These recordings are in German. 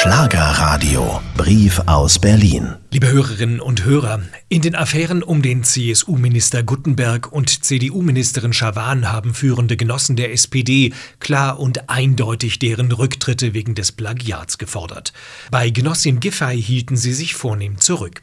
Schlagerradio. Brief aus Berlin. Liebe Hörerinnen und Hörer, in den Affären um den CSU-Minister Guttenberg und CDU-Ministerin Schawan haben führende Genossen der SPD klar und eindeutig deren Rücktritte wegen des Plagiats gefordert. Bei Genossin Giffey hielten sie sich vornehm zurück.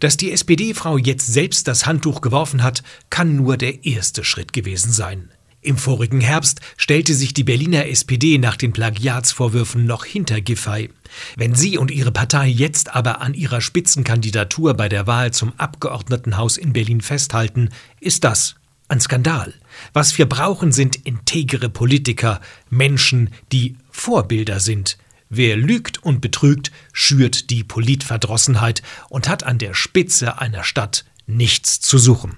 Dass die SPD-Frau jetzt selbst das Handtuch geworfen hat, kann nur der erste Schritt gewesen sein. Im vorigen Herbst stellte sich die Berliner SPD nach den Plagiatsvorwürfen noch hinter Giffey. Wenn sie und ihre Partei jetzt aber an ihrer Spitzenkandidatur bei der Wahl zum Abgeordnetenhaus in Berlin festhalten, ist das ein Skandal. Was wir brauchen, sind integere Politiker, Menschen, die Vorbilder sind. Wer lügt und betrügt, schürt die Politverdrossenheit und hat an der Spitze einer Stadt nichts zu suchen.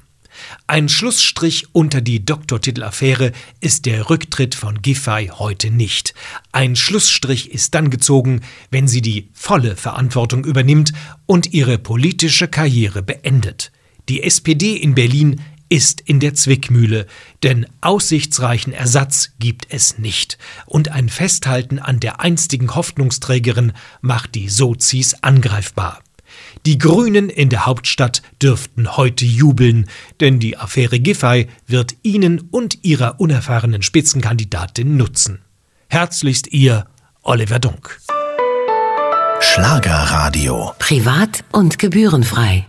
Ein Schlussstrich unter die Doktortitelaffäre ist der Rücktritt von Giffey heute nicht. Ein Schlussstrich ist dann gezogen, wenn sie die volle Verantwortung übernimmt und ihre politische Karriere beendet. Die SPD in Berlin ist in der Zwickmühle, denn aussichtsreichen Ersatz gibt es nicht, und ein Festhalten an der einstigen Hoffnungsträgerin macht die Sozis angreifbar. Die Grünen in der Hauptstadt dürften heute jubeln, denn die Affäre Giffey wird ihnen und ihrer unerfahrenen Spitzenkandidatin nutzen. Herzlichst Ihr Oliver Dunk. Schlagerradio. Privat und gebührenfrei.